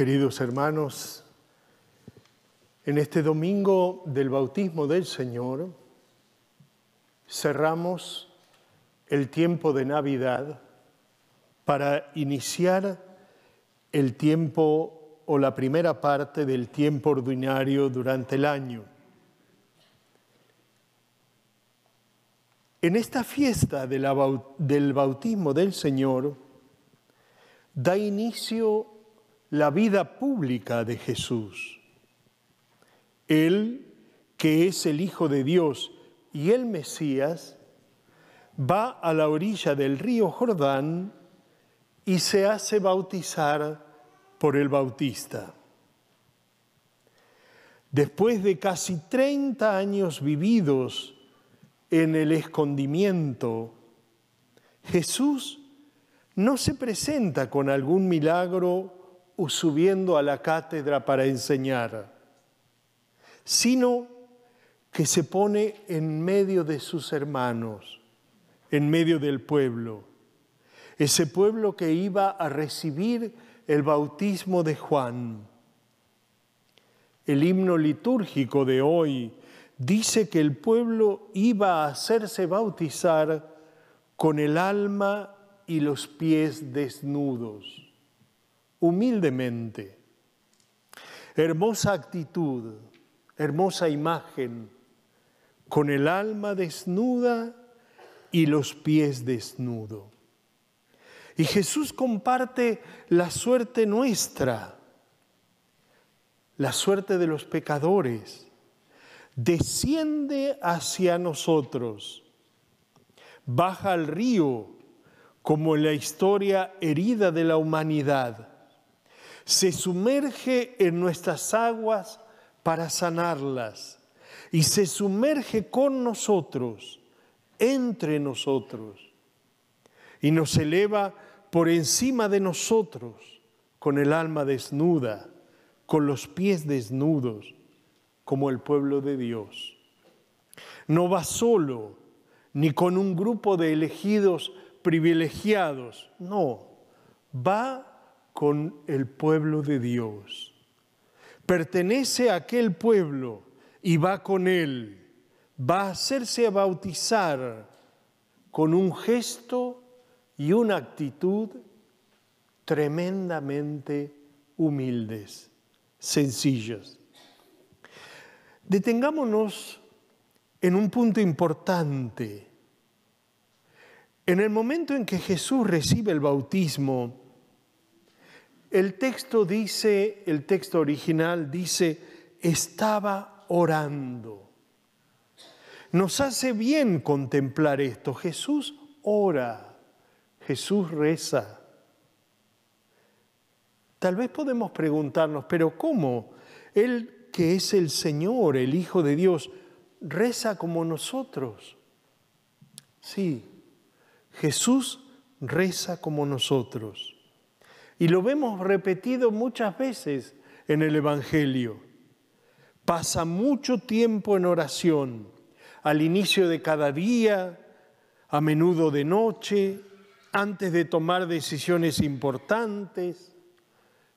Queridos hermanos, en este domingo del bautismo del Señor cerramos el tiempo de Navidad para iniciar el tiempo o la primera parte del tiempo ordinario durante el año. En esta fiesta del bautismo del Señor da inicio la vida pública de Jesús. Él, que es el Hijo de Dios y el Mesías, va a la orilla del río Jordán y se hace bautizar por el Bautista. Después de casi 30 años vividos en el escondimiento, Jesús no se presenta con algún milagro subiendo a la cátedra para enseñar, sino que se pone en medio de sus hermanos, en medio del pueblo, ese pueblo que iba a recibir el bautismo de Juan. El himno litúrgico de hoy dice que el pueblo iba a hacerse bautizar con el alma y los pies desnudos, humildemente. Hermosa actitud, hermosa imagen, con el alma desnuda y los pies desnudos. Y Jesús comparte la suerte nuestra, la suerte de los pecadores desciende hacia nosotros, baja al río como en la historia herida de la humanidad, se sumerge en nuestras aguas para sanarlas y se sumerge con nosotros, entre nosotros, y nos eleva por encima de nosotros con el alma desnuda, con los pies desnudos como el pueblo de Dios. No va solo, ni con un grupo de elegidos privilegiados, no, va con el pueblo de Dios. Pertenece a aquel pueblo y va con él, va a hacerse bautizar con un gesto y una actitud tremendamente humildes, sencillas. Detengámonos en un punto importante. En el momento en que Jesús recibe el bautismo, el texto dice, el texto original dice, estaba orando. Nos hace bien contemplar esto. Jesús ora, Jesús reza. Tal vez podemos preguntarnos, pero ¿cómo? Él que es el Señor, el Hijo de Dios, reza como nosotros. Sí, Jesús reza como nosotros. Y lo vemos repetido muchas veces en el Evangelio. Pasa mucho tiempo en oración, al inicio de cada día, a menudo de noche, antes de tomar decisiones importantes.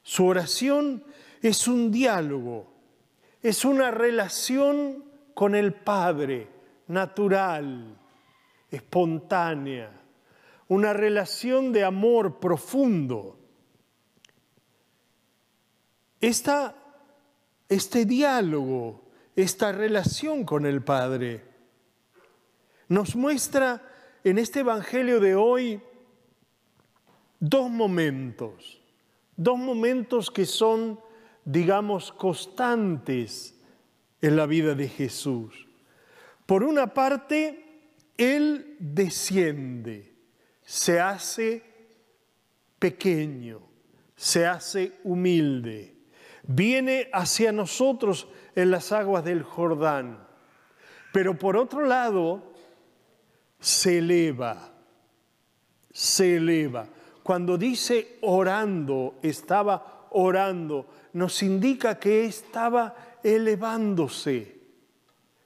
Su oración es un diálogo es una relación con el Padre, natural, espontánea, una relación de amor profundo. Esta, este diálogo, esta relación con el Padre, nos muestra en este Evangelio de hoy dos momentos, dos momentos que son digamos, constantes en la vida de Jesús. Por una parte, Él desciende, se hace pequeño, se hace humilde, viene hacia nosotros en las aguas del Jordán, pero por otro lado, se eleva, se eleva. Cuando dice orando, estaba orando, nos indica que estaba elevándose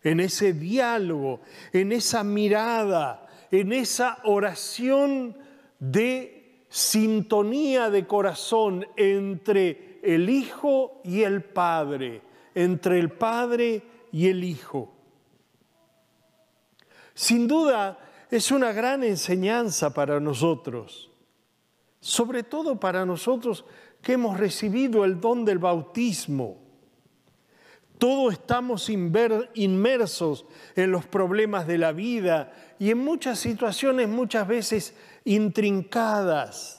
en ese diálogo, en esa mirada, en esa oración de sintonía de corazón entre el Hijo y el Padre, entre el Padre y el Hijo. Sin duda es una gran enseñanza para nosotros, sobre todo para nosotros que hemos recibido el don del bautismo. Todos estamos inmersos en los problemas de la vida y en muchas situaciones muchas veces intrincadas.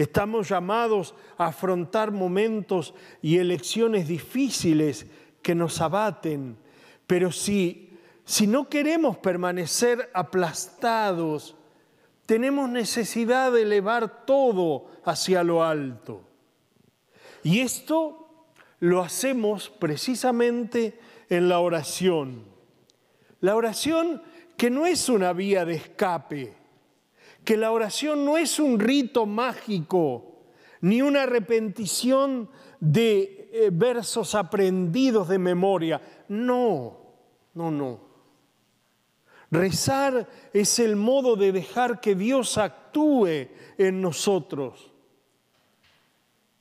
Estamos llamados a afrontar momentos y elecciones difíciles que nos abaten, pero si, si no queremos permanecer aplastados, tenemos necesidad de elevar todo hacia lo alto. Y esto lo hacemos precisamente en la oración. La oración que no es una vía de escape, que la oración no es un rito mágico, ni una repetición de eh, versos aprendidos de memoria. No, no, no. Rezar es el modo de dejar que Dios actúe en nosotros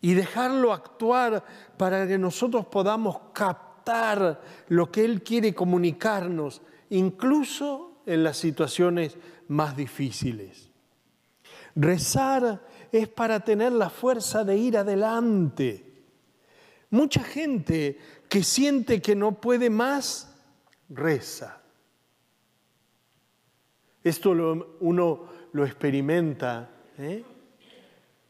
y dejarlo actuar para que nosotros podamos captar lo que Él quiere comunicarnos, incluso en las situaciones más difíciles. Rezar es para tener la fuerza de ir adelante. Mucha gente que siente que no puede más, reza. Esto uno lo experimenta ¿eh?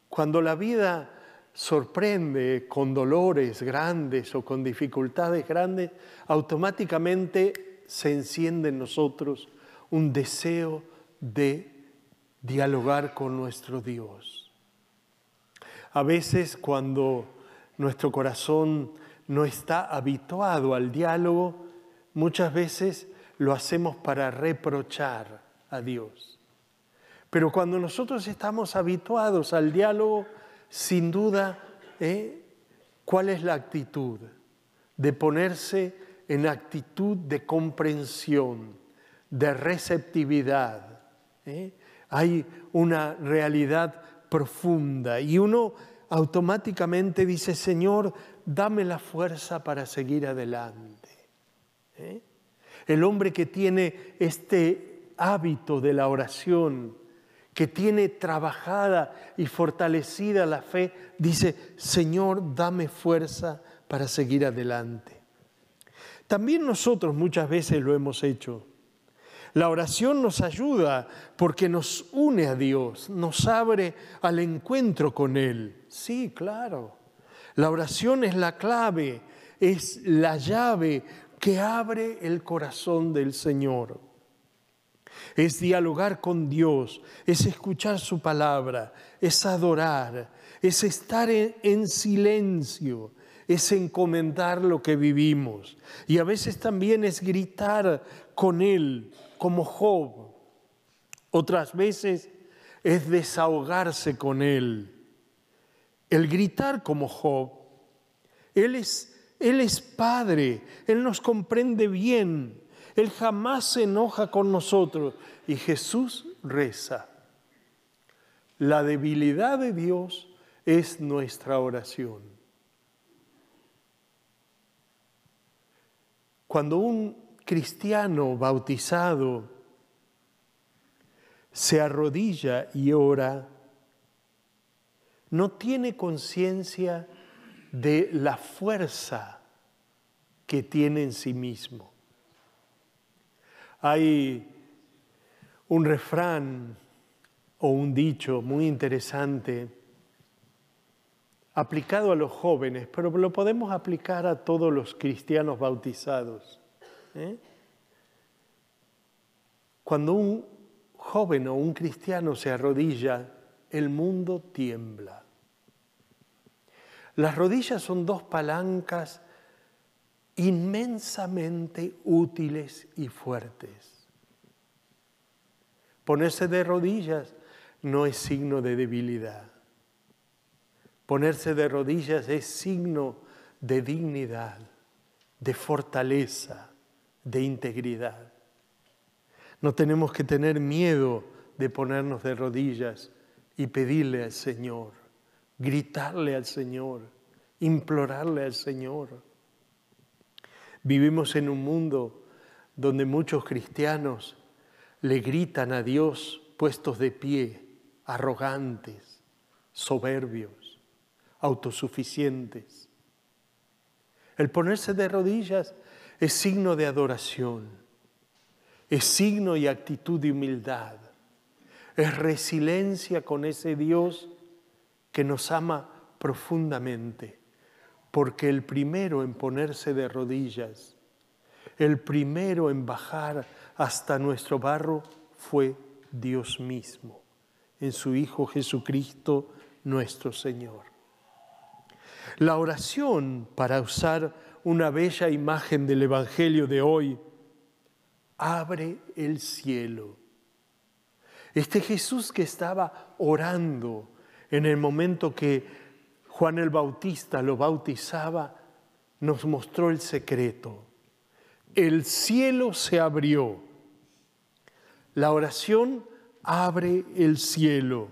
cuando la vida sorprende con dolores grandes o con dificultades grandes, automáticamente se enciende en nosotros un deseo de dialogar con nuestro Dios. A veces cuando nuestro corazón no está habituado al diálogo, muchas veces lo hacemos para reprochar a Dios. Pero cuando nosotros estamos habituados al diálogo, sin duda, ¿eh? ¿cuál es la actitud? De ponerse en actitud de comprensión, de receptividad. ¿eh? Hay una realidad profunda y uno automáticamente dice, Señor, dame la fuerza para seguir adelante. ¿eh? El hombre que tiene este hábito de la oración, que tiene trabajada y fortalecida la fe, dice, Señor, dame fuerza para seguir adelante. También nosotros muchas veces lo hemos hecho. La oración nos ayuda porque nos une a Dios, nos abre al encuentro con Él. Sí, claro. La oración es la clave, es la llave que abre el corazón del Señor es dialogar con Dios, es escuchar su palabra, es adorar, es estar en, silencio, es encomendar lo que vivimos. Y a veces también es gritar con Él, como Job. Otras veces es desahogarse con Él. El gritar como Job. Él es, él es Padre, Él nos comprende bien. Él jamás se enoja con nosotros. Y Jesús reza. La debilidad de Dios es nuestra oración. Cuando un cristiano bautizado se arrodilla y ora, no tiene conciencia de la fuerza que tiene en sí mismo. Hay un refrán o un dicho muy interesante aplicado a los jóvenes, pero lo podemos aplicar a todos los cristianos bautizados. ¿Eh? Cuando un joven o un cristiano se arrodilla, el mundo tiembla. Las rodillas son dos palancas inmensamente útiles y fuertes. Ponerse de rodillas no es signo de debilidad. Ponerse de rodillas es signo de dignidad, de fortaleza, de integridad. No tenemos que tener miedo de ponernos de rodillas y pedirle al Señor, gritarle al Señor, implorarle al Señor. Vivimos en un mundo donde muchos cristianos le gritan a Dios puestos de pie, arrogantes, soberbios, autosuficientes. El ponerse de rodillas es signo de adoración, es signo y actitud de humildad, es resiliencia con ese Dios que nos ama profundamente. Porque el primero en ponerse de rodillas, el primero en bajar hasta nuestro barro fue Dios mismo, en su Hijo Jesucristo nuestro Señor. La oración, para usar una bella imagen del Evangelio de hoy, abre el cielo. Este Jesús que estaba orando en el momento que Juan el Bautista lo bautizaba, nos mostró el secreto. El cielo se abrió. La oración abre el cielo,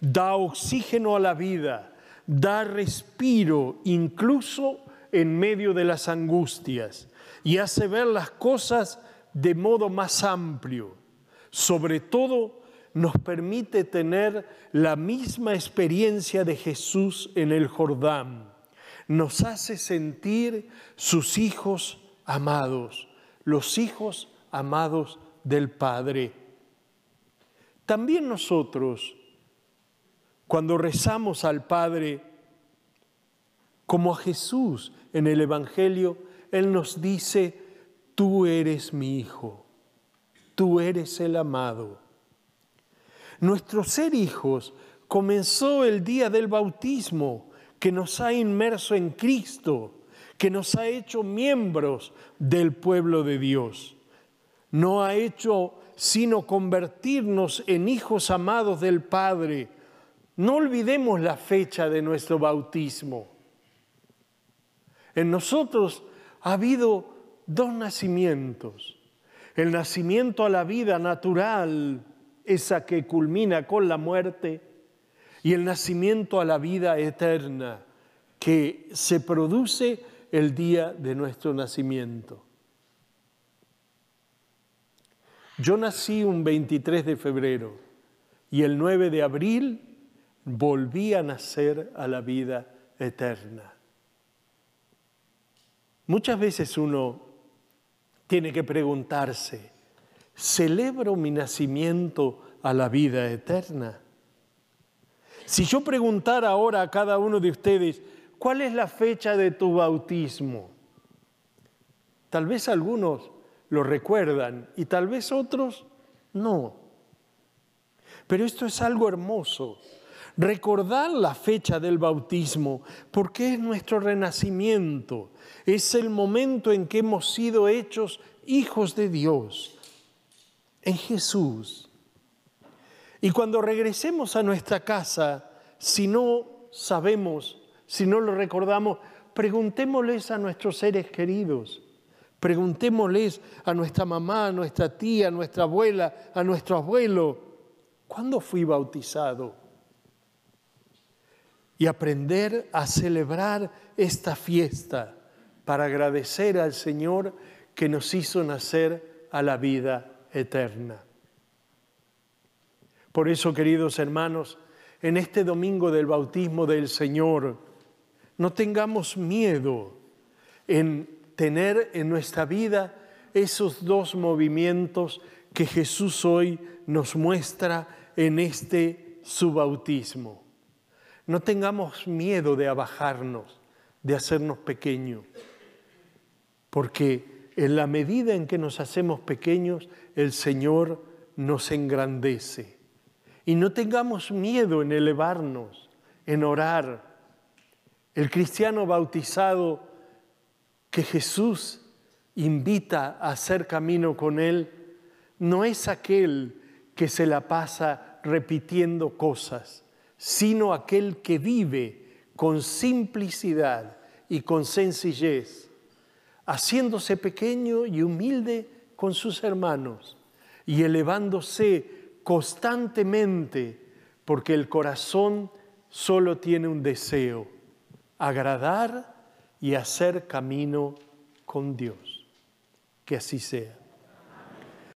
da oxígeno a la vida, da respiro incluso en medio de las angustias y hace ver las cosas de modo más amplio, sobre todo nos permite tener la misma experiencia de Jesús en el Jordán. Nos hace sentir sus hijos amados, los hijos amados del Padre. También nosotros, cuando rezamos al Padre, como a Jesús en el Evangelio, Él nos dice, tú eres mi Hijo, tú eres el amado. Nuestro ser hijos comenzó el día del bautismo, que nos ha inmerso en Cristo, que nos ha hecho miembros del pueblo de Dios. No ha hecho sino convertirnos en hijos amados del Padre. No olvidemos la fecha de nuestro bautismo. En nosotros ha habido dos nacimientos. El nacimiento a la vida natural, esa que culmina con la muerte, y el nacimiento a la vida eterna que se produce el día de nuestro nacimiento. Yo nací un 23 de febrero y el 9 de abril volví a nacer a la vida eterna. Muchas veces uno tiene que preguntarse, celebro mi nacimiento a la vida eterna. Si yo preguntara ahora a cada uno de ustedes, ¿cuál es la fecha de tu bautismo? Tal vez algunos lo recuerdan y tal vez otros no. Pero esto es algo hermoso. Recordar la fecha del bautismo porque es nuestro renacimiento, es el momento en que hemos sido hechos hijos de Dios en Jesús. Y cuando regresemos a nuestra casa, si no sabemos, si no lo recordamos, preguntémosles a nuestros seres queridos. Preguntémosles a nuestra mamá, a nuestra tía, a nuestra abuela, a nuestro abuelo, ¿cuándo fui bautizado? Y aprender a celebrar esta fiesta para agradecer al Señor que nos hizo nacer a la vida eterna. Por eso, queridos hermanos, en este domingo del bautismo del Señor, no tengamos miedo en tener en nuestra vida esos dos movimientos que Jesús hoy nos muestra en este su bautismo. No tengamos miedo de abajarnos, de hacernos pequeños, porque en la medida en que nos hacemos pequeños, el Señor nos engrandece. Y no tengamos miedo en elevarnos, en orar. El cristiano bautizado que Jesús invita a hacer camino con Él, no es aquel que se la pasa repitiendo cosas, sino aquel que vive con simplicidad y con sencillez haciéndose pequeño y humilde con sus hermanos y elevándose constantemente porque el corazón solo tiene un deseo, agradar y hacer camino con Dios. Que así sea.